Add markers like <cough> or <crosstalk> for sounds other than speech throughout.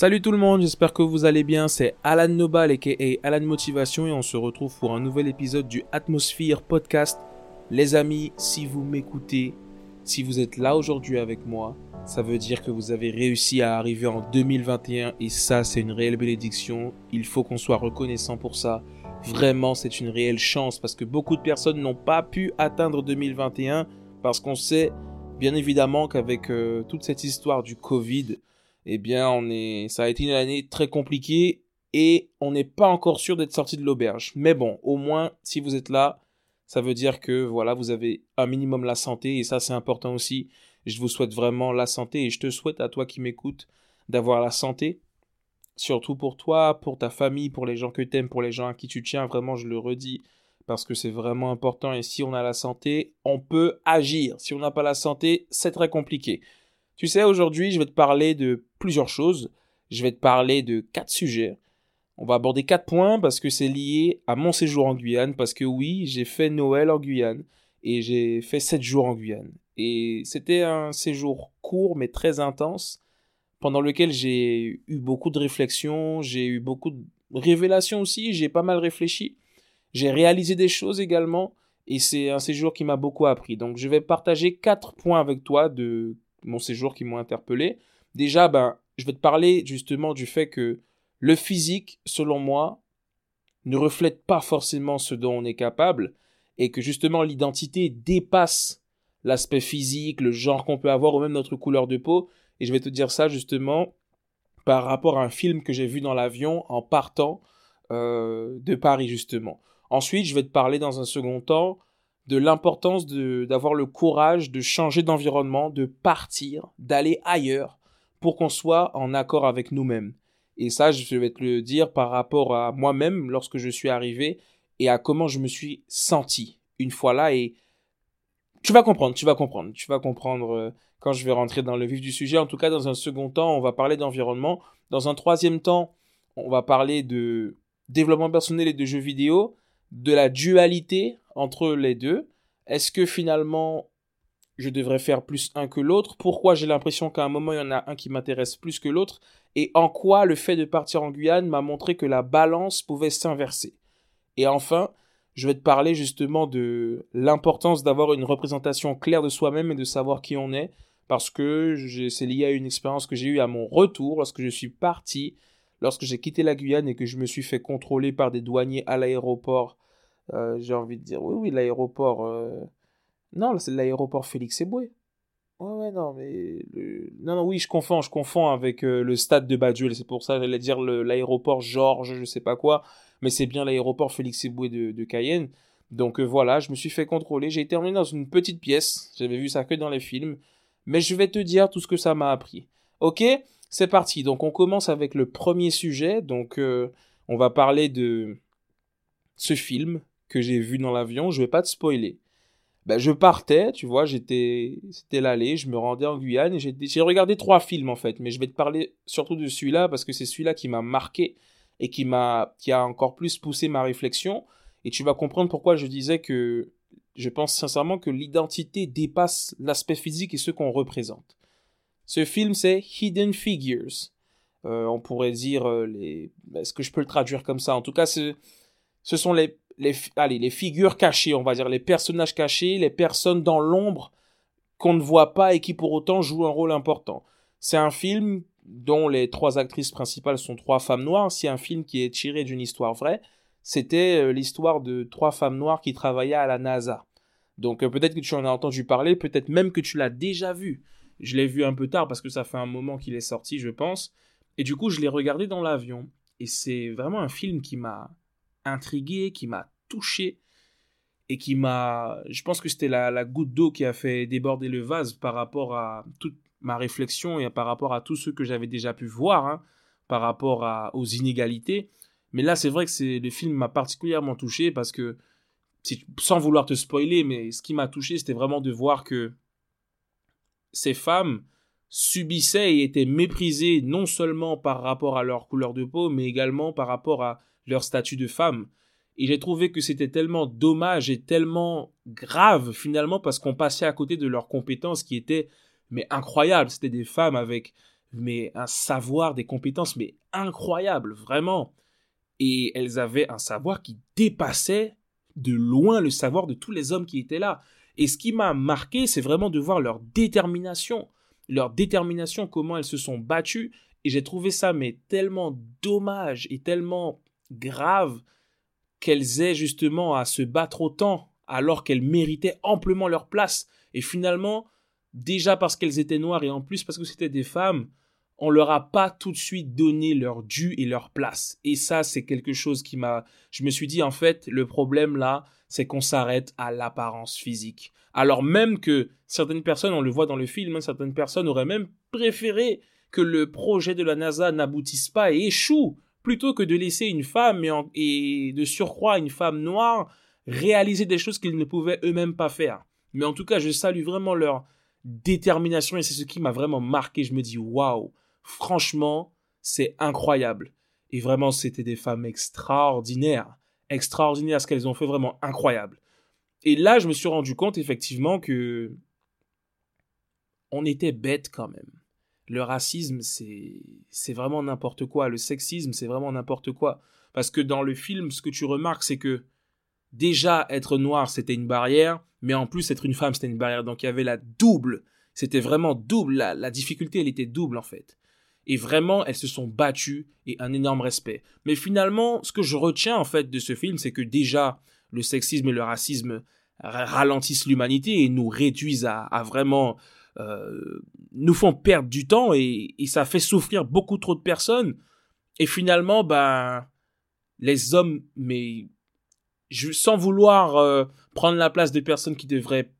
Salut tout le monde, j'espère que vous allez bien. C'est Alan Nobal et Alan Motivation et on se retrouve pour un nouvel épisode du Atmosphere Podcast. Les amis, si vous m'écoutez, si vous êtes là aujourd'hui avec moi, ça veut dire que vous avez réussi à arriver en 2021 et ça c'est une réelle bénédiction. Il faut qu'on soit reconnaissant pour ça. Vraiment, c'est une réelle chance parce que beaucoup de personnes n'ont pas pu atteindre 2021 parce qu'on sait bien évidemment qu'avec euh, toute cette histoire du Covid, eh bien, on est, ça a été une année très compliquée et on n'est pas encore sûr d'être sorti de l'auberge. Mais bon, au moins, si vous êtes là, ça veut dire que voilà, vous avez un minimum la santé et ça c'est important aussi. Je vous souhaite vraiment la santé et je te souhaite à toi qui m'écoutes d'avoir la santé. Surtout pour toi, pour ta famille, pour les gens que tu aimes, pour les gens à qui tu tiens, vraiment je le redis parce que c'est vraiment important et si on a la santé, on peut agir. Si on n'a pas la santé, c'est très compliqué. Tu sais, aujourd'hui, je vais te parler de plusieurs choses. Je vais te parler de quatre sujets. On va aborder quatre points parce que c'est lié à mon séjour en Guyane. Parce que oui, j'ai fait Noël en Guyane et j'ai fait sept jours en Guyane. Et c'était un séjour court mais très intense pendant lequel j'ai eu beaucoup de réflexions, j'ai eu beaucoup de révélations aussi, j'ai pas mal réfléchi. J'ai réalisé des choses également et c'est un séjour qui m'a beaucoup appris. Donc je vais partager quatre points avec toi de mon séjour qui m'ont interpellé. Déjà, ben, je vais te parler justement du fait que le physique, selon moi, ne reflète pas forcément ce dont on est capable et que justement l'identité dépasse l'aspect physique, le genre qu'on peut avoir ou même notre couleur de peau. Et je vais te dire ça justement par rapport à un film que j'ai vu dans l'avion en partant euh, de Paris justement. Ensuite, je vais te parler dans un second temps de l'importance d'avoir le courage de changer d'environnement, de partir, d'aller ailleurs pour qu'on soit en accord avec nous-mêmes. Et ça, je vais te le dire par rapport à moi-même lorsque je suis arrivé et à comment je me suis senti une fois là et tu vas comprendre, tu vas comprendre, tu vas comprendre euh, quand je vais rentrer dans le vif du sujet. En tout cas, dans un second temps, on va parler d'environnement. Dans un troisième temps, on va parler de développement personnel et de jeux vidéo, de la dualité entre les deux. Est-ce que finalement je devrais faire plus un que l'autre? Pourquoi j'ai l'impression qu'à un moment il y en a un qui m'intéresse plus que l'autre? Et en quoi le fait de partir en Guyane m'a montré que la balance pouvait s'inverser? Et enfin, je vais te parler justement de l'importance d'avoir une représentation claire de soi-même et de savoir qui on est parce que c'est lié à une expérience que j'ai eue à mon retour lorsque je suis parti, lorsque j'ai quitté la Guyane et que je me suis fait contrôler par des douaniers à l'aéroport euh, j'ai envie de dire, oui, oui, l'aéroport. Euh, non, c'est l'aéroport Félix Eboué. Ouais, ouais, non, mais. Non, non, oui, je confonds, je confonds avec euh, le stade de Badjul. C'est pour ça que j'allais dire l'aéroport Georges, je sais pas quoi. Mais c'est bien l'aéroport Félix Eboué de, de Cayenne. Donc voilà, je me suis fait contrôler. J'ai terminé dans une petite pièce. J'avais vu ça que dans les films. Mais je vais te dire tout ce que ça m'a appris. Ok C'est parti. Donc on commence avec le premier sujet. Donc on va parler de ce film que j'ai vu dans l'avion, je vais pas te spoiler. Ben, je partais, tu vois, j'étais, c'était l'aller, je me rendais en Guyane et j'ai regardé trois films en fait, mais je vais te parler surtout de celui-là parce que c'est celui-là qui m'a marqué et qui m'a, qui a encore plus poussé ma réflexion et tu vas comprendre pourquoi je disais que je pense sincèrement que l'identité dépasse l'aspect physique et ce qu'on représente. Ce film c'est Hidden Figures. Euh, on pourrait dire euh, les, est-ce que je peux le traduire comme ça? En tout cas, ce, ce sont les les, allez, les figures cachées, on va dire, les personnages cachés, les personnes dans l'ombre qu'on ne voit pas et qui pour autant jouent un rôle important. C'est un film dont les trois actrices principales sont trois femmes noires. C'est un film qui est tiré d'une histoire vraie. C'était euh, l'histoire de trois femmes noires qui travaillaient à la NASA. Donc euh, peut-être que tu en as entendu parler, peut-être même que tu l'as déjà vu. Je l'ai vu un peu tard parce que ça fait un moment qu'il est sorti, je pense. Et du coup, je l'ai regardé dans l'avion. Et c'est vraiment un film qui m'a intrigué, qui m'a touché et qui m'a. Je pense que c'était la, goutte d'eau qui a fait déborder le vase par rapport à toute ma réflexion et par rapport à tout ce que j'avais déjà pu voir, hein, par rapport aux inégalités. Mais là, c'est vrai que c'est le film m'a particulièrement touché parce que, sans vouloir te spoiler, mais ce qui m'a touché, c'était vraiment de voir que ces femmes subissaient et étaient méprisées non seulement par rapport à leur couleur de peau, mais également par rapport à leur statut de femme. Et j'ai trouvé que c'était tellement dommage et tellement grave finalement parce qu'on passait à côté de leurs compétences qui étaient mais incroyables. C'était des femmes avec mais un savoir, des compétences, mais incroyables, vraiment. Et elles avaient un savoir qui dépassait de loin le savoir de tous les hommes qui étaient là. Et ce qui m'a marqué, c'est vraiment de voir leur détermination. Leur détermination, comment elles se sont battues. Et j'ai trouvé ça, mais tellement dommage et tellement grave qu'elles aient justement à se battre autant alors qu'elles méritaient amplement leur place. Et finalement, déjà parce qu'elles étaient noires et en plus parce que c'était des femmes, on leur a pas tout de suite donné leur dû et leur place. Et ça, c'est quelque chose qui m'a, je me suis dit, en fait, le problème là, c'est qu'on s'arrête à l'apparence physique. Alors même que certaines personnes, on le voit dans le film, hein, certaines personnes auraient même préféré que le projet de la NASA n'aboutisse pas et échoue, plutôt que de laisser une femme et, de surcroît une femme noire réaliser des choses qu'ils ne pouvaient eux-mêmes pas faire. Mais en tout cas, je salue vraiment leur détermination et c'est ce qui m'a vraiment marqué. Je me dis, waouh, Franchement, c'est incroyable. Et vraiment, c'était des femmes extraordinaires. Extraordinaires, ce qu'elles ont fait, vraiment incroyable. Et là, je me suis rendu compte, effectivement, que on était bête quand même. Le racisme, c'est, vraiment n'importe quoi. Le sexisme, c'est vraiment n'importe quoi. Parce que dans le film, ce que tu remarques, c'est que déjà, être noir, c'était une barrière, mais en plus, être une femme, c'était une barrière. Donc, il y avait la double. C'était vraiment double. La, la difficulté, elle était double, en fait. Et vraiment, elles se sont battues et un énorme respect. Mais finalement, ce que je retiens en fait de ce film, c'est que déjà, le sexisme et le racisme ralentissent l'humanité et nous réduisent à, vraiment... Euh, nous font perdre du temps et, ça fait souffrir beaucoup trop de personnes. Et finalement, ben, les hommes, mais sans vouloir euh, prendre la place des personnes qui devraient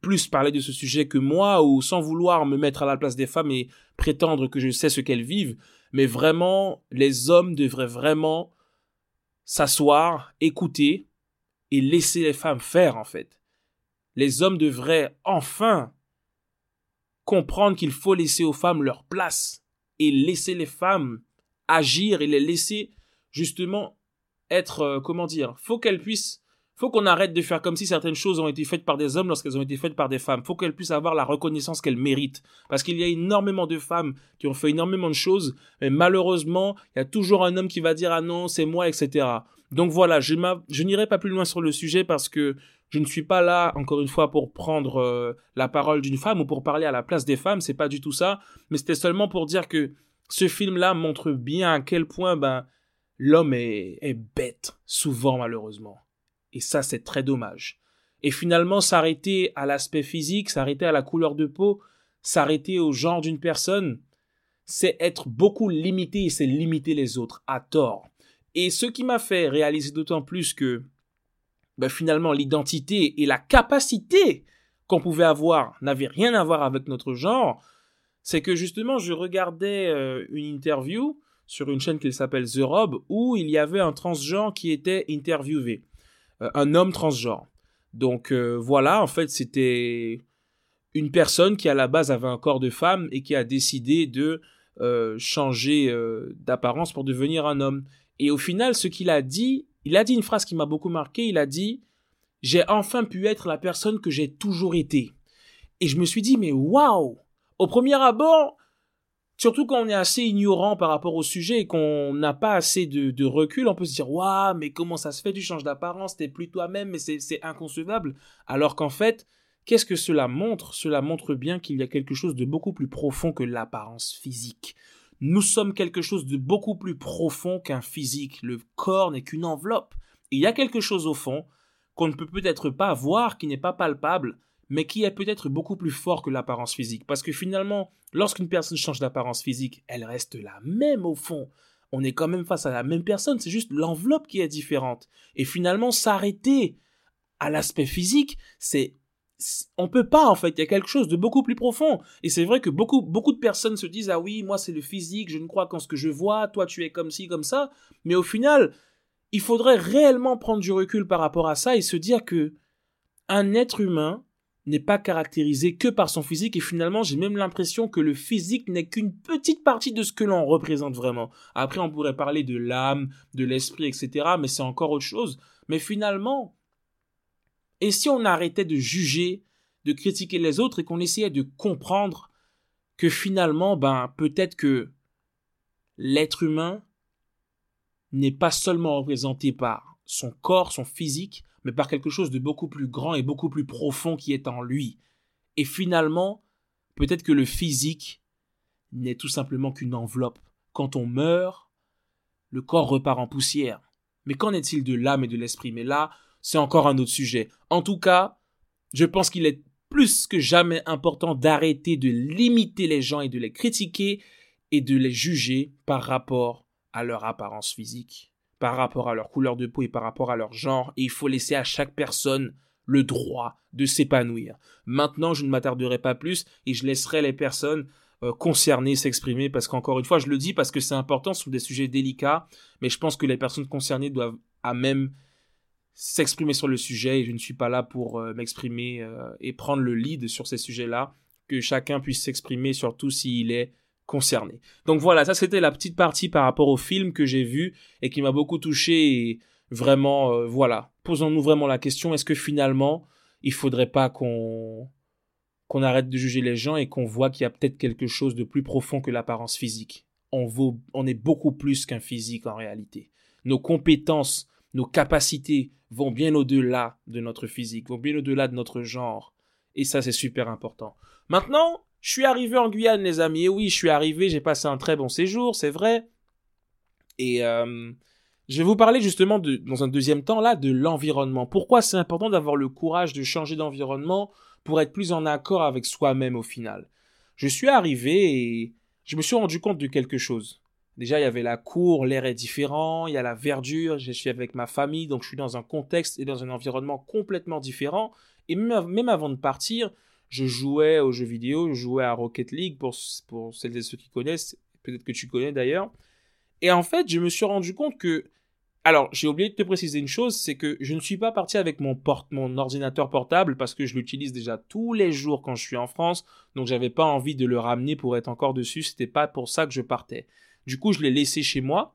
plus parler de ce sujet que moi ou sans vouloir me mettre à la place des femmes et prétendre que je sais ce qu'elles vivent, mais vraiment, les hommes devraient vraiment s'asseoir, écouter et laisser les femmes faire en fait. Les hommes devraient enfin comprendre qu'il faut laisser aux femmes leur place et laisser les femmes agir et les laisser justement être, euh, comment dire, faut qu'elles puissent faut qu'on arrête de faire comme si certaines choses ont été faites par des hommes lorsqu'elles ont été faites par des femmes. Faut qu'elles puissent avoir la reconnaissance qu'elles méritent. Parce qu'il y a énormément de femmes qui ont fait énormément de choses, mais malheureusement, il y a toujours un homme qui va dire ah non, c'est moi, etc. Donc voilà, je, je n'irai pas plus loin sur le sujet parce que je ne suis pas là, encore une fois, pour prendre euh, la parole d'une femme ou pour parler à la place des femmes, c'est pas du tout ça, mais c'était seulement pour dire que ce film-là montre bien à quel point ben, l'homme est, est bête, souvent malheureusement. Et ça, c'est très dommage. Et finalement, s'arrêter à l'aspect physique, s'arrêter à la couleur de peau, s'arrêter au genre d'une personne, c'est être beaucoup limité et c'est limiter les autres à tort. Et ce qui m'a fait réaliser d'autant plus que ben finalement l'identité et la capacité qu'on pouvait avoir n'avaient rien à voir avec notre genre, c'est que justement je regardais euh, une interview sur une chaîne qui s'appelle The Rob où il y avait un transgenre qui était interviewé. Euh, un homme transgenre. Donc euh, voilà, en fait, c'était une personne qui à la base avait un corps de femme et qui a décidé de changer d'apparence pour devenir un homme. Et au final, ce qu'il a dit, il a dit une phrase qui m'a beaucoup marqué, il a dit J'ai enfin pu être la personne que j'ai toujours été. Et je me suis dit, mais waouh Au premier abord, Surtout quand on est assez ignorant par rapport au sujet et qu'on n'a pas assez de, recul, on peut se dire Waouh, mais comment ça se fait? Tu changes d'apparence, t'es plus toi-même, mais c'est inconcevable. Alors qu'en fait, qu'est-ce que cela montre? Cela montre bien qu'il y a quelque chose de beaucoup plus profond que l'apparence physique. Nous sommes quelque chose de beaucoup plus profond qu'un physique. Le corps n'est qu'une enveloppe. il y a quelque chose au fond qu'on ne peut peut-être pas voir, qui n'est pas palpable, mais qui est peut-être beaucoup plus fort que l'apparence physique. Parce que finalement, lorsqu'une personne change d'apparence physique, elle reste la même au fond. On est quand même face à la même personne, c'est juste l'enveloppe qui est différente. Et finalement, s'arrêter à l'aspect physique, c'est on peut pas en fait, il y a quelque chose de beaucoup plus profond. Et c'est vrai que beaucoup beaucoup de personnes se disent ah oui, moi c'est le physique, je ne crois qu'en ce que je vois, toi tu es comme ci comme ça, mais au final, il faudrait réellement prendre du recul par rapport à ça et se dire que un être humain n'est pas caractérisé que par son physique et finalement j'ai même l'impression que le physique n'est qu'une petite partie de ce que l'on représente vraiment. Après on pourrait parler de l'âme, de l'esprit, etc. mais c'est encore autre chose. Mais finalement, et si on arrêtait de juger, de critiquer les autres et qu'on essayait de comprendre que finalement, ben, peut-être que l'être humain n'est pas seulement représenté par son corps, son physique, mais par quelque chose de beaucoup plus grand et beaucoup plus profond qui est en lui. Et finalement, peut-être que le physique n'est tout simplement qu'une enveloppe. Quand on meurt, le corps repart en poussière. Mais qu'en est-il de l'âme et de l'esprit? Mais là, c'est encore un autre sujet. En tout cas, je pense qu'il est plus que jamais important d'arrêter de limiter les gens et de les critiquer et de les juger par rapport à leur apparence physique, par rapport à leur couleur de peau et par rapport à leur genre. Et il faut laisser à chaque personne le droit de s'épanouir. Maintenant, je ne m'attarderai pas plus et je laisserai les personnes euh, concernées s'exprimer parce qu'encore une fois, je le dis parce que c'est important, sont des sujets délicats, mais je pense que les personnes concernées doivent à même s'exprimer sur le sujet et je ne suis pas là pour euh, m'exprimer euh, et prendre le lead sur ces sujets-là, que chacun puisse s'exprimer surtout s'il est concerné. Donc voilà, ça c'était la petite partie par rapport au film que j'ai vu et qui m'a beaucoup touché et vraiment, euh, voilà, posons-nous vraiment la question, est-ce que finalement, il faudrait pas qu'on qu'on arrête de juger les gens et qu'on voit qu'il y a peut-être quelque chose de plus profond que l'apparence physique? On vaut, on est beaucoup plus qu'un physique en réalité. Nos compétences, nos capacités vont bien au-delà de notre physique, vont bien au-delà de notre genre. Et ça, c'est super important. Maintenant, je suis arrivé en Guyane, les amis. Et oui, je suis arrivé, j'ai passé un très bon séjour, c'est vrai. Et euh, je vais vous parler justement, dans un deuxième temps, là, de l'environnement. Pourquoi c'est important d'avoir le courage de changer d'environnement pour être plus en accord avec soi-même au final? Je suis arrivé et je me suis rendu compte de quelque chose. Déjà, il y avait la cour, l'air est différent, il y a la verdure, je suis avec ma famille, donc je suis dans un contexte et dans un environnement complètement différent. Et même avant de partir, je jouais aux jeux vidéo, je jouais à Rocket League pour, celles et ceux qui connaissent, peut-être que tu connais d'ailleurs. Et en fait, je me suis rendu compte que alors, j'ai oublié de te préciser une chose, c'est que je ne suis pas parti avec mon, mon ordinateur portable parce que je l'utilise déjà tous les jours quand je suis en France, donc j'avais pas envie de le ramener pour être encore dessus, c'était pas pour ça que je partais. Du coup, je l'ai laissé chez moi,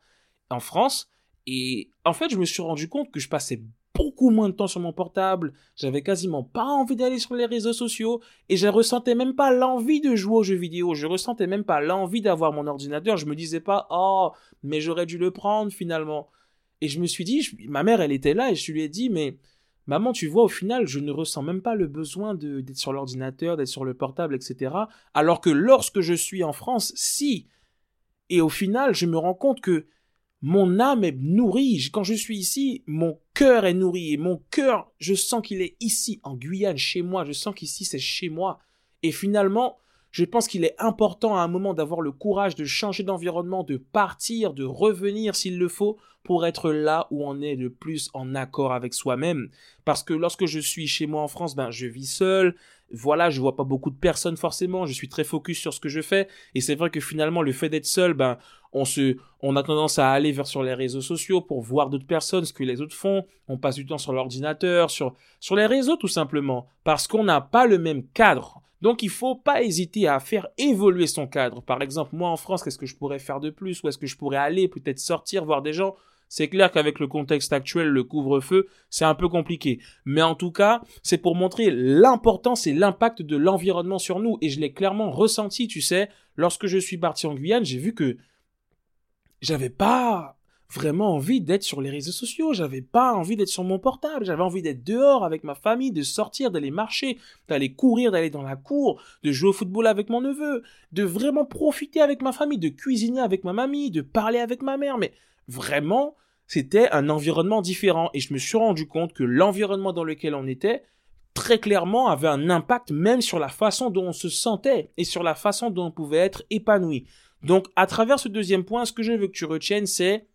en France, et en fait, je me suis rendu compte que je passais beaucoup moins de temps sur mon portable, j'avais quasiment pas envie d'aller sur les réseaux sociaux, et je ressentais même pas l'envie de jouer aux jeux vidéo, je ressentais même pas l'envie d'avoir mon ordinateur, je me disais pas, oh, mais j'aurais dû le prendre finalement. Et je me suis dit, ma mère, elle était là et je lui ai dit, mais maman, tu vois, au final, je ne ressens même pas le besoin d'être sur l'ordinateur, d'être sur le portable, etc. Alors que lorsque je suis en France, si. Et au final, je me rends compte que mon âme est nourrie. Quand je suis ici, mon cœur est nourri. Et mon cœur, je sens qu'il est ici, en Guyane, chez moi. Je sens qu'ici, c'est chez moi. Et finalement, je pense qu'il est important à un moment d'avoir le courage de changer d'environnement, de partir, de revenir s'il le faut, pour être là où on est le plus en accord avec soi-même. Parce que lorsque je suis chez moi en France, ben, je vis seul. Voilà, je vois pas beaucoup de personnes forcément. Je suis très focus sur ce que je fais. Et c'est vrai que finalement, le fait d'être seul, ben, on se, on a tendance à aller vers sur les réseaux sociaux pour voir d'autres personnes, ce que les autres font. On passe du temps sur l'ordinateur, sur, sur les réseaux tout simplement. Parce qu'on n'a pas le même cadre. Donc il faut pas hésiter à faire évoluer son cadre. Par exemple, moi en France, qu'est-ce que je pourrais faire de plus? Où est-ce que je pourrais aller Peut-être sortir, voir des gens? C'est clair qu'avec le contexte actuel, le couvre-feu, c'est un peu compliqué. Mais en tout cas, c'est pour montrer l'importance et l'impact de l'environnement sur nous. Et je l'ai clairement ressenti, tu sais. Lorsque je suis parti en Guyane, j'ai vu que j'avais pas vraiment envie d'être sur les réseaux sociaux, j'avais pas envie d'être sur mon portable, j'avais envie d'être dehors avec ma famille, de sortir, d'aller marcher, d'aller courir, d'aller dans la cour, de jouer au football avec mon neveu, de vraiment profiter avec ma famille, de cuisiner avec ma mamie, de parler avec ma mère, mais vraiment, c'était un environnement différent. Et je me suis rendu compte que l'environnement dans lequel on était, très clairement, avait un impact même sur la façon dont on se sentait et sur la façon dont on pouvait être épanoui. Donc, à travers ce deuxième point, ce que je veux que tu retiennes, c'est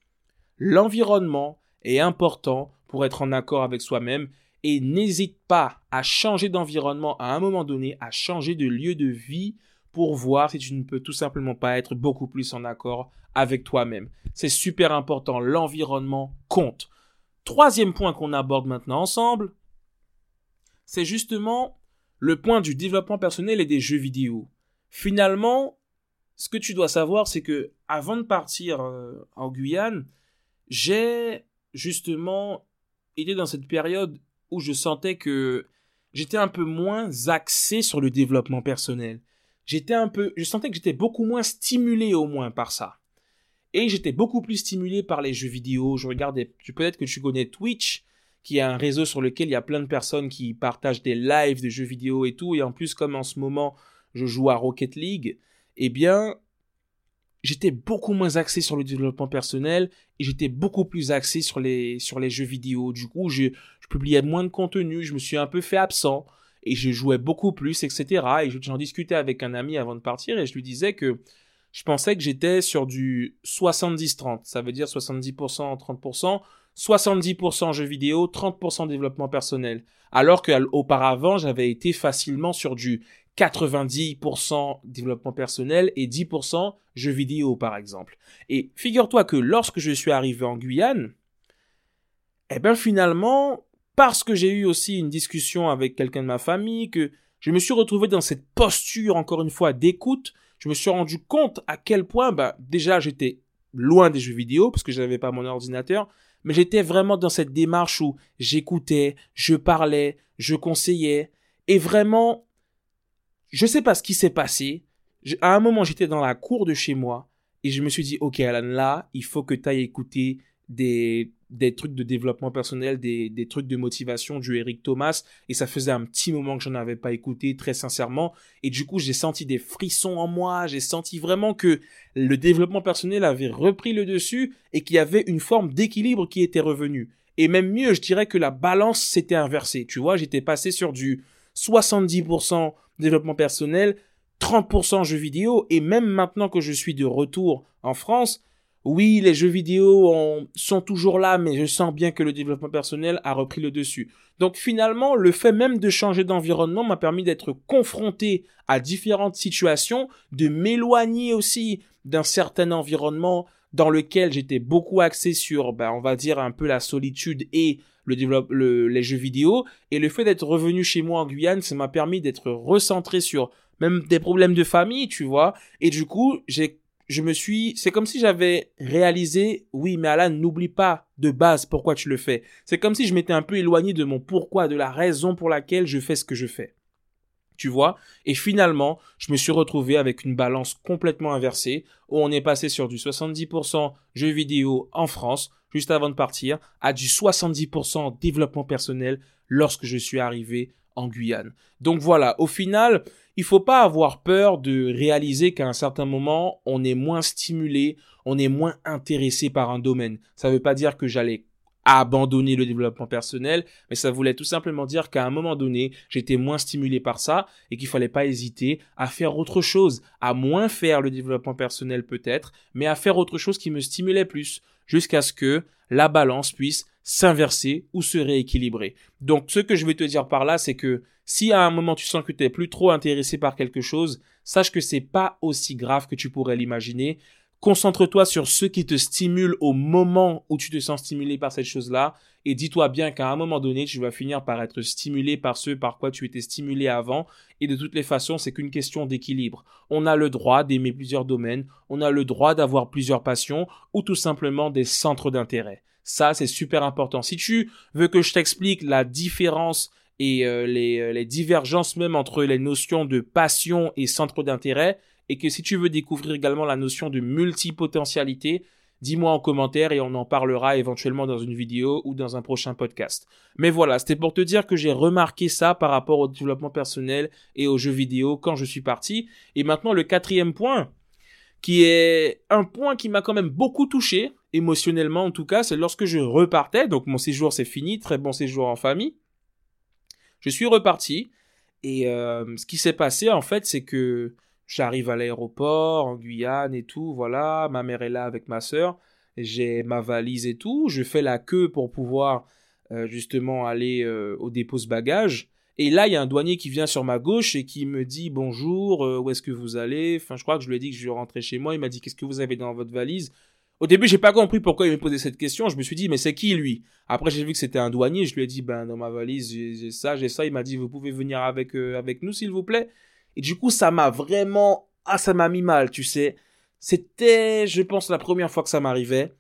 l'environnement est important pour être en accord avec soi-même et n'hésite pas à changer d'environnement à un moment donné, à changer de lieu de vie pour voir si tu ne peux tout simplement pas être beaucoup plus en accord avec toi-même. C'est super important, l'environnement compte. Troisième point qu'on aborde maintenant ensemble, c'est justement le point du développement personnel et des jeux vidéo. Finalement, ce que tu dois savoir, c'est que avant de partir euh, en Guyane, j'ai justement été dans cette période où je sentais que j'étais un peu moins axé sur le développement personnel j'étais un peu, je sentais que j'étais beaucoup moins stimulé au moins par ça. Et j'étais beaucoup plus stimulé par les jeux vidéo. Je regardais, peut-être que tu connais Twitch, qui est un réseau sur lequel il y a plein de personnes qui partagent des lives de jeux vidéo et tout. Et en plus, comme en ce moment, je joue à Rocket League, eh bien, j'étais beaucoup moins axé sur le développement personnel et j'étais beaucoup plus axé sur les, sur les jeux vidéo. Du coup, je, je publiais moins de contenu, je me suis un peu fait absent et je jouais beaucoup plus, etc. Et j'en discutais avec un ami avant de partir et je lui disais que je pensais que j'étais sur du 70-30. Ça veut dire 70%, 30%. 70% jeux vidéo, 30% développement personnel. Alors qu'auparavant, j'avais été facilement sur du 90% développement personnel et 10% jeux vidéo, par exemple. Et figure-toi que lorsque je suis arrivé en Guyane, eh ben finalement, parce que j'ai eu aussi une discussion avec quelqu'un de ma famille, que je me suis retrouvé dans cette posture, encore une fois, d'écoute, je me suis rendu compte à quel point, bah, déjà, j'étais loin des jeux vidéo, parce que je n'avais pas mon ordinateur, mais j'étais vraiment dans cette démarche où j'écoutais, je parlais, je conseillais, et vraiment, je sais pas ce qui s'est passé. à un moment, j'étais dans la cour de chez moi, et je me suis dit, ok, Alan, là, il faut que tu ailles écouter des, des trucs de développement personnel, des, des trucs de motivation du Eric Thomas. Et ça faisait un petit moment que j'en avais pas écouté, très sincèrement. Et du coup, j'ai senti des frissons en moi. J'ai senti vraiment que le développement personnel avait repris le dessus et qu'il y avait une forme d'équilibre qui était revenue. Et même mieux, je dirais que la balance s'était inversée. Tu vois, j'étais passé sur du 70% développement personnel, 30% jeux vidéo. Et même maintenant que je suis de retour en France, oui, les jeux vidéo sont toujours là, mais je sens bien que le développement personnel a repris le dessus. Donc finalement, le fait même de changer d'environnement m'a permis d'être confronté à différentes situations, de m'éloigner aussi d'un certain environnement dans lequel j'étais beaucoup axé sur, ben, on va dire un peu la solitude et le développe, les jeux vidéo. Et le fait d'être revenu chez moi en Guyane, ça m'a permis d'être recentré sur même des problèmes de famille, tu vois. Et du coup, j'ai je me suis, c'est comme si j'avais réalisé, oui, mais Alan, n'oublie pas de base pourquoi tu le fais. C'est comme si je m'étais un peu éloigné de mon pourquoi, de la raison pour laquelle je fais ce que je fais. Tu vois? Et finalement, je me suis retrouvé avec une balance complètement inversée, où on est passé sur du 70% jeux vidéo en France, juste avant de partir, à du 70% développement personnel lorsque je suis arrivé en Guyane. Donc voilà, au final, il faut pas avoir peur de réaliser qu'à un certain moment, on est moins stimulé, on est moins intéressé par un domaine. Ça ne veut pas dire que j'allais abandonner le développement personnel, mais ça voulait tout simplement dire qu'à un moment donné, j'étais moins stimulé par ça et qu'il fallait pas hésiter à faire autre chose, à moins faire le développement personnel peut-être, mais à faire autre chose qui me stimulait plus, jusqu'à ce que la balance puisse s'inverser ou se rééquilibrer. Donc ce que je vais te dire par là, c'est que si à un moment tu sens que tu plus trop intéressé par quelque chose, sache que c'est pas aussi grave que tu pourrais l'imaginer. Concentre-toi sur ce qui te stimule au moment où tu te sens stimulé par cette chose-là et dis-toi bien qu'à un moment donné, tu vas finir par être stimulé par ce par quoi tu étais stimulé avant et de toutes les façons, c'est qu'une question d'équilibre. On a le droit d'aimer plusieurs domaines, on a le droit d'avoir plusieurs passions ou tout simplement des centres d'intérêt. Ça, c'est super important. Si tu veux que je t'explique la différence et euh, euh, les divergences même entre les notions de passion et centre d'intérêt, et que si tu veux découvrir également la notion de multipotentialité, dis-moi en commentaire et on en parlera éventuellement dans une vidéo ou dans un prochain podcast. Mais voilà, c'était pour te dire que j'ai remarqué ça par rapport au développement personnel et aux jeux vidéo quand je suis parti. Et maintenant, le quatrième point, qui est un point qui m'a quand même beaucoup touché, émotionnellement en tout cas, c'est lorsque je repartais, donc mon séjour c'est fini, très bon séjour en famille, je suis reparti, et euh, ce qui s'est passé en fait c'est que j'arrive à l'aéroport en Guyane et tout, voilà, ma mère est là avec ma sœur, j'ai ma valise et tout, je fais la queue pour pouvoir euh, justement aller euh, au dépôt de bagages, et là, il y a un douanier qui vient sur ma gauche et qui me dit bonjour, où est-ce que vous allez? Enfin, je crois que je lui ai dit que je rentrais chez moi. Il m'a dit qu'est-ce que vous avez dans votre valise? Au début, j'ai pas compris pourquoi il me posait cette question. Je me suis dit, mais c'est qui lui? Après, j'ai vu que c'était un douanier. Je lui ai dit, ben dans ma valise, j'ai ça, j'ai ça. Il m'a dit, vous pouvez venir avec euh, avec nous, s'il vous plaît. Et du coup, ça m'a vraiment, ah, ça m'a mis mal, tu sais. C'était, je pense, la première fois que ça m'arrivait,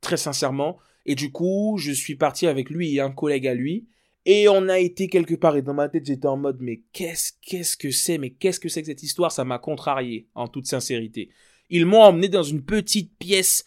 très sincèrement. Et du coup, je suis parti avec lui et un collègue à lui. Et on a été quelque part, et dans ma tête, j'étais en mode, mais qu'est-ce, qu'est-ce que c'est, mais qu'est-ce que c'est que cette histoire? Ça m'a contrarié, en toute sincérité. Ils m'ont emmené dans une petite pièce.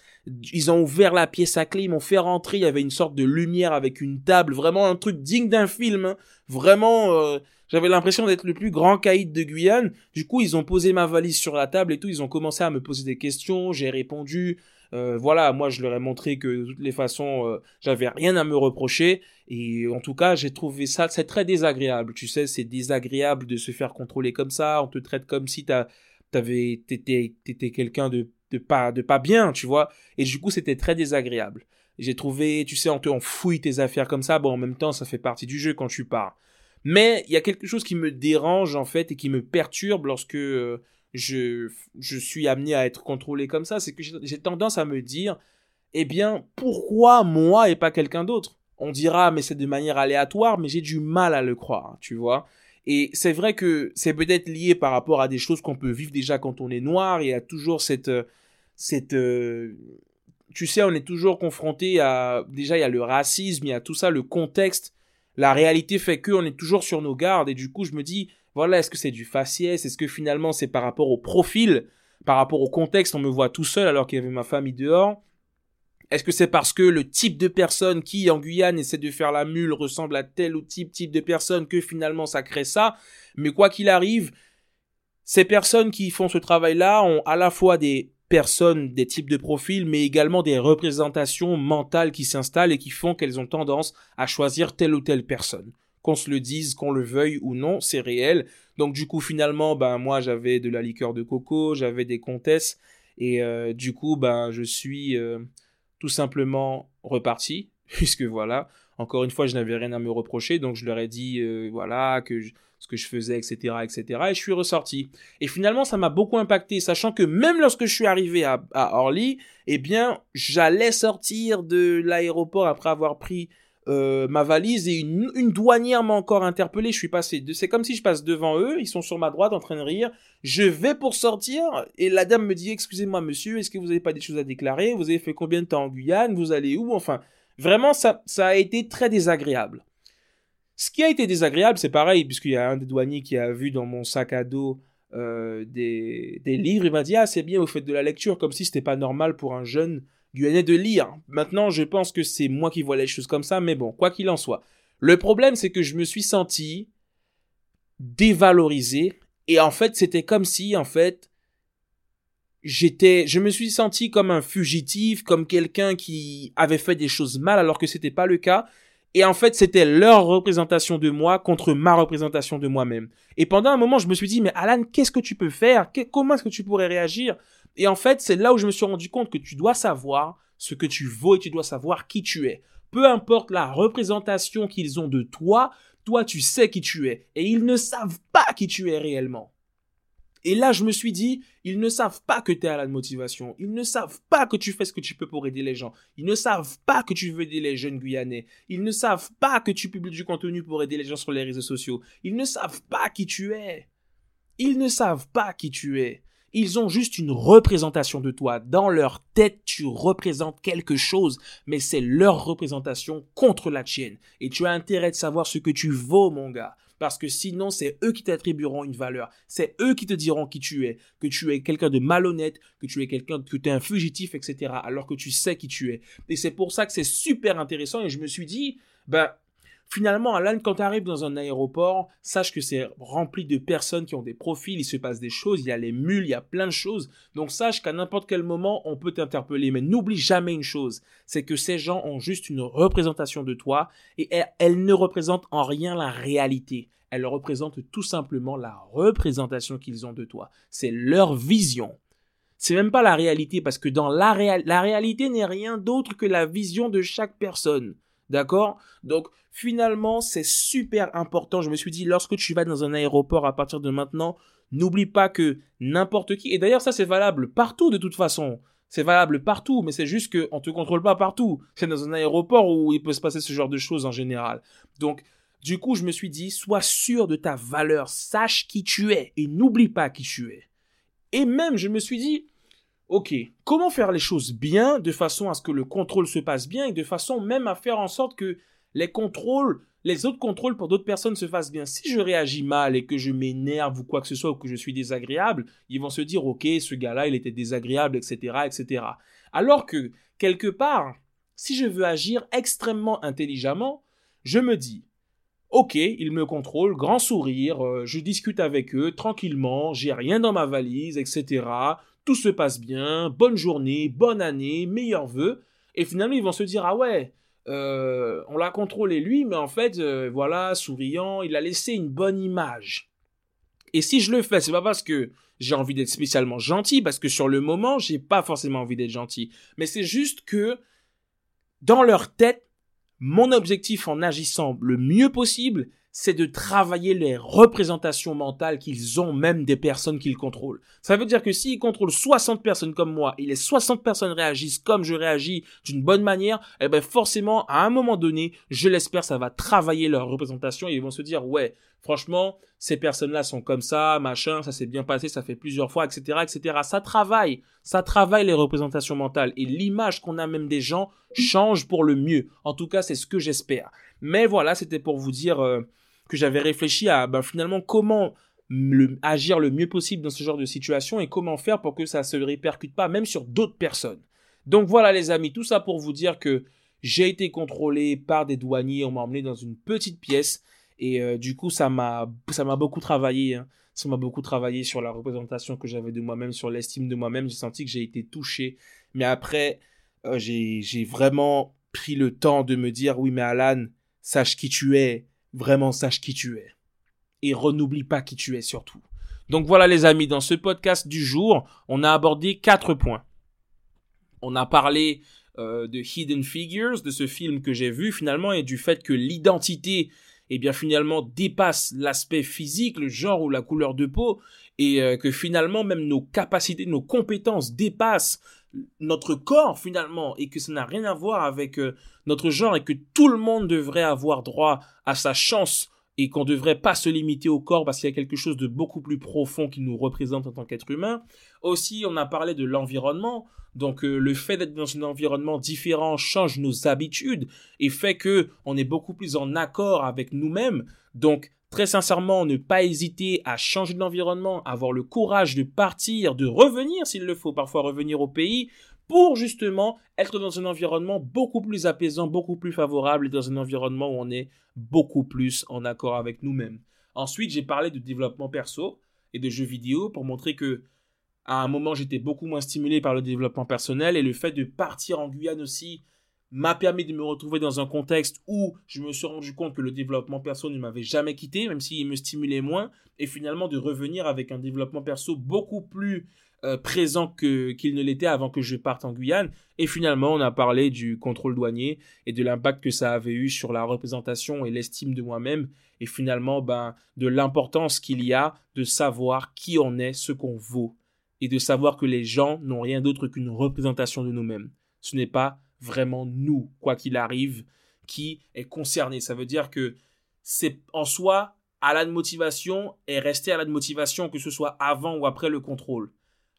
Ils ont ouvert la pièce à clé, ils m'ont fait rentrer. Il y avait une sorte de lumière avec une table, vraiment un truc digne d'un film. Hein. Vraiment, euh, j'avais l'impression d'être le plus grand caïd de Guyane. Du coup, ils ont posé ma valise sur la table et tout. Ils ont commencé à me poser des questions. J'ai répondu. Euh, voilà, moi je leur ai montré que de toutes les façons, euh, j'avais rien à me reprocher. Et en tout cas, j'ai trouvé ça, c'est très désagréable. Tu sais, c'est désagréable de se faire contrôler comme ça. On te traite comme si t'avais, t'étais, t'étais quelqu'un de, de pas, de pas bien, tu vois. Et du coup, c'était très désagréable. J'ai trouvé, tu sais, on te, on fouille tes affaires comme ça. Bon, en même temps, ça fait partie du jeu quand tu pars. Mais il y a quelque chose qui me dérange en fait et qui me perturbe lorsque euh, je, je suis amené à être contrôlé comme ça, c'est que j'ai tendance à me dire, eh bien, pourquoi moi et pas quelqu'un d'autre? On dira, mais c'est de manière aléatoire, mais j'ai du mal à le croire, tu vois. Et c'est vrai que c'est peut-être lié par rapport à des choses qu'on peut vivre déjà quand on est noir, et a toujours cette, cette, euh, tu sais, on est toujours confronté à, déjà il y a le racisme, il y a tout ça, le contexte la réalité fait que on est toujours sur nos gardes et du coup je me dis voilà est-ce que c'est du faciès? Est-ce que finalement c'est par rapport au profil par rapport au contexte on me voit tout seul alors qu'il y avait ma famille dehors? Est-ce que c'est parce que le type de personne qui en Guyane essaie de faire la mule ressemble à tel ou type type de personne que finalement ça crée ça? Mais quoi qu'il arrive ces personnes qui font ce travail-là ont à la fois des personnes, des types de profils, mais également des représentations mentales qui s'installent et qui font qu'elles ont tendance à choisir telle ou telle personne. Qu'on se le dise, qu'on le veuille ou non, c'est réel. Donc du coup finalement, ben moi j'avais de la liqueur de coco, j'avais des comtesses et euh, du coup ben je suis euh, tout simplement reparti <laughs> puisque voilà, encore une fois je n'avais rien à me reprocher donc je leur ai dit euh, voilà que ce que je faisais, etc., etc. Et je suis ressorti. Et finalement, ça m'a beaucoup impacté, sachant que même lorsque je suis arrivé à, Orly, eh bien, j'allais sortir de l'aéroport après avoir pris euh, ma valise et une, une douanière m'a encore interpellé. Je suis passé. C'est comme si je passe devant eux. Ils sont sur ma droite en train de rire. Je vais pour sortir et la dame me dit Excusez-moi, monsieur, est-ce que vous n'avez pas des choses à déclarer? Vous avez fait combien de temps en Guyane? Vous allez où? Enfin, vraiment, ça, a été très désagréable. Ce qui a été désagréable, c'est pareil, puisqu'il y a un des douaniers qui a vu dans mon sac à dos euh, des, des, livres, il m'a dit Ah, c'est bien, vous faites de la lecture, comme si c'était pas normal pour un jeune guyanais de lire. Maintenant, je pense que c'est moi qui vois les choses comme ça, mais bon, quoi qu'il en soit. Le problème, c'est que je me suis senti dévalorisé, et en fait, c'était comme si, en fait, j'étais, je me suis senti comme un fugitif, comme quelqu'un qui avait fait des choses mal alors que c'était pas le cas. Et en fait, c'était leur représentation de moi contre ma représentation de moi-même. Et pendant un moment, je me suis dit, mais Alan, qu'est-ce que tu peux faire? Comment est-ce que tu pourrais réagir? Et en fait, c'est là où je me suis rendu compte que tu dois savoir ce que tu vaux et tu dois savoir qui tu es. Peu importe la représentation qu'ils ont de toi, toi, tu sais qui tu es. Et ils ne savent pas qui tu es réellement. Et là, je me suis dit, ils ne savent pas que tu es à la motivation. Ils ne savent pas que tu fais ce que tu peux pour aider les gens. Ils ne savent pas que tu veux aider les jeunes Guyanais. Ils ne savent pas que tu publies du contenu pour aider les gens sur les réseaux sociaux. Ils ne savent pas qui tu es. Ils ne savent pas qui tu es. Ils ont juste une représentation de toi. Dans leur tête, tu représentes quelque chose, mais c'est leur représentation contre la tienne. Et tu as intérêt de savoir ce que tu vaux, mon gars parce que sinon c'est eux qui t'attribueront une valeur, c'est eux qui te diront qui tu es, que tu es quelqu'un de malhonnête, que tu es quelqu'un, que tu es un fugitif, etc. Alors que tu sais qui tu es. Et c'est pour ça que c'est super intéressant et je me suis dit, ben, Finalement, Alan, quand tu arrives dans un aéroport, sache que c'est rempli de personnes qui ont des profils, il se passe des choses, il y a les mules, il y a plein de choses. Donc sache qu'à n'importe quel moment, on peut t'interpeller. Mais n'oublie jamais une chose, c'est que ces gens ont juste une représentation de toi et elles, ne représentent en rien la réalité. Elles représentent tout simplement la représentation qu'ils ont de toi. C'est leur vision. C'est même pas la réalité parce que dans la, la réalité n'est rien d'autre que la vision de chaque personne. D'accord? Donc finalement, c'est super important. Je me suis dit, lorsque tu vas dans un aéroport à partir de maintenant, n'oublie pas que n'importe qui, et d'ailleurs ça c'est valable partout de toute façon, c'est valable partout, mais c'est juste qu'on ne te contrôle pas partout. C'est dans un aéroport où il peut se passer ce genre de choses en général. Donc, du coup, je me suis dit, sois sûr de ta valeur, sache qui tu es, et n'oublie pas qui tu es. Et même, je me suis dit, ok, comment faire les choses bien de façon à ce que le contrôle se passe bien et de façon même à faire en sorte que les contrôles les autres contrôles pour d'autres personnes se fassent bien? Si je réagis mal et que je m'énerve ou quoi que ce soit ou que je suis désagréable, ils vont se dire ok, ce gars-là, il était désagréable, etc., etc. Alors que quelque part, si je veux agir extrêmement intelligemment, je me dis Ok, ils me contrôlent, grand sourire, euh, je discute avec eux tranquillement, j'ai rien dans ma valise, etc. Tout se passe bien, bonne journée, bonne année, meilleurs vœux. Et finalement, ils vont se dire Ah ouais, euh, on l'a contrôlé lui, mais en fait, euh, voilà, souriant, il a laissé une bonne image. Et si je le fais, c'est pas parce que j'ai envie d'être spécialement gentil, parce que sur le moment, j'ai pas forcément envie d'être gentil. Mais c'est juste que, dans leur tête, mon objectif en agissant le mieux possible, c'est de travailler les représentations mentales qu'ils ont même des personnes qu'ils contrôlent. Ça veut dire que s'ils contrôlent 60 personnes comme moi et les 60 personnes réagissent comme je réagis d'une bonne manière, eh ben forcément, à un moment donné, je l'espère, ça va travailler leur représentation et ils vont se dire, ouais, franchement, ces personnes-là sont comme ça, machin, ça s'est bien passé, ça fait plusieurs fois, etc., etc. Ça travaille, ça travaille les représentations mentales et l'image qu'on a même des gens change pour le mieux. En tout cas, c'est ce que j'espère. Mais voilà, c'était pour vous dire euh, que j'avais réfléchi à ben, finalement comment agir le mieux possible dans ce genre de situation et comment faire pour que ça se répercute pas même sur d'autres personnes. Donc voilà les amis, tout ça pour vous dire que j'ai été contrôlé par des douaniers, on m'a emmené dans une petite pièce et euh, du coup, ça m'a, ça m'a beaucoup travaillé. Hein. Ça m'a beaucoup travaillé sur la représentation que j'avais de moi-même, sur l'estime de moi-même. J'ai senti que j'ai été touché. Mais après, euh, j'ai, j'ai vraiment pris le temps de me dire, oui, mais Alan, sache qui tu es. Vraiment, sache qui tu es. Et renoublie pas qui tu es surtout. Donc voilà les amis, dans ce podcast du jour, on a abordé quatre points. On a parlé euh, de Hidden Figures, de ce film que j'ai vu finalement, et du fait que l'identité eh bien finalement dépasse l'aspect physique, le genre ou la couleur de peau, et euh, que finalement même nos capacités, nos compétences dépassent notre corps finalement, et que ça n'a rien à voir avec euh, notre genre, et que tout le monde devrait avoir droit à sa chance et qu'on ne devrait pas se limiter au corps parce qu'il y a quelque chose de beaucoup plus profond qui nous représente en tant qu'être humain. Aussi, on a parlé de l'environnement. Donc euh, le fait d'être dans un environnement différent change nos habitudes et fait que on est beaucoup plus en accord avec nous-mêmes. Donc très sincèrement, ne pas hésiter à changer d'environnement, avoir le courage de partir, de revenir s'il le faut, parfois revenir au pays pour justement être dans un environnement beaucoup plus apaisant, beaucoup plus favorable dans un environnement où on est beaucoup plus en accord avec nous-mêmes. Ensuite, j'ai parlé de développement perso et de jeux vidéo pour montrer que à un moment j'étais beaucoup moins stimulé par le développement personnel et le fait de partir en Guyane aussi m'a permis de me retrouver dans un contexte où je me suis rendu compte que le développement perso ne m'avait jamais quitté, même s'il me stimulait moins, et finalement de revenir avec un développement perso beaucoup plus euh, présent qu'il ne l'était avant que je parte en Guyane. Et finalement, on a parlé du contrôle douanier et de l'impact que ça avait eu sur la représentation et l'estime de moi-même. Et finalement, ben, de l'importance qu'il y a de savoir qui on est, ce qu'on vaut. Et de savoir que les gens n'ont rien d'autre qu'une représentation de nous-mêmes. Ce n'est pas vraiment nous, quoi qu'il arrive, qui est concerné. Ça veut dire que c'est en soi à la motivation et rester à la motivation que ce soit avant ou après le contrôle.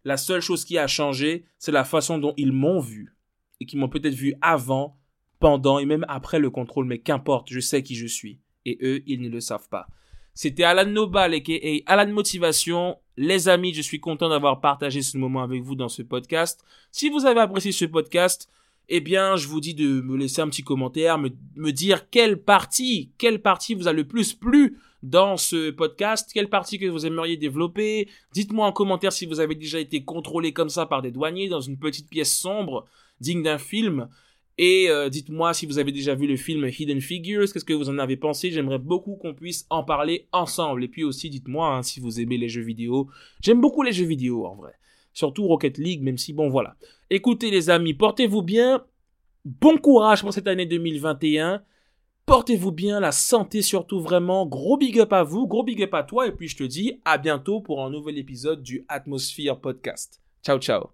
La seule chose qui a changé, c'est la façon dont ils m'ont vu. Et qu'ils m'ont peut-être vu avant, pendant et même après le contrôle, mais qu'importe, je sais qui je suis. Et eux, ils ne le savent pas. C'était Alan Nobal et Alan Motivation. Les amis, je suis content d'avoir partagé ce moment avec vous dans ce podcast. Si vous avez apprécié ce podcast, eh bien, je vous dis de me laisser un petit commentaire, me, dire quelle partie, quelle partie vous a le plus plu dans ce podcast, quelle partie que vous aimeriez développer. Dites-moi en commentaire si vous avez déjà été contrôlé comme ça par des douaniers dans une petite pièce sombre, digne d'un film. Et euh, dites-moi si vous avez déjà vu le film Hidden Figures, qu'est-ce que vous en avez pensé? J'aimerais beaucoup qu'on puisse en parler ensemble. Et puis aussi, dites-moi hein, si vous aimez les jeux vidéo. J'aime beaucoup les jeux vidéo en vrai. Surtout Rocket League, même si bon voilà. Écoutez les amis, portez-vous bien. Bon courage pour cette année 2021. Portez-vous bien, la santé surtout vraiment. Gros big up à vous, gros big up à toi. Et puis je te dis à bientôt pour un nouvel épisode du Atmosphere Podcast. Ciao ciao.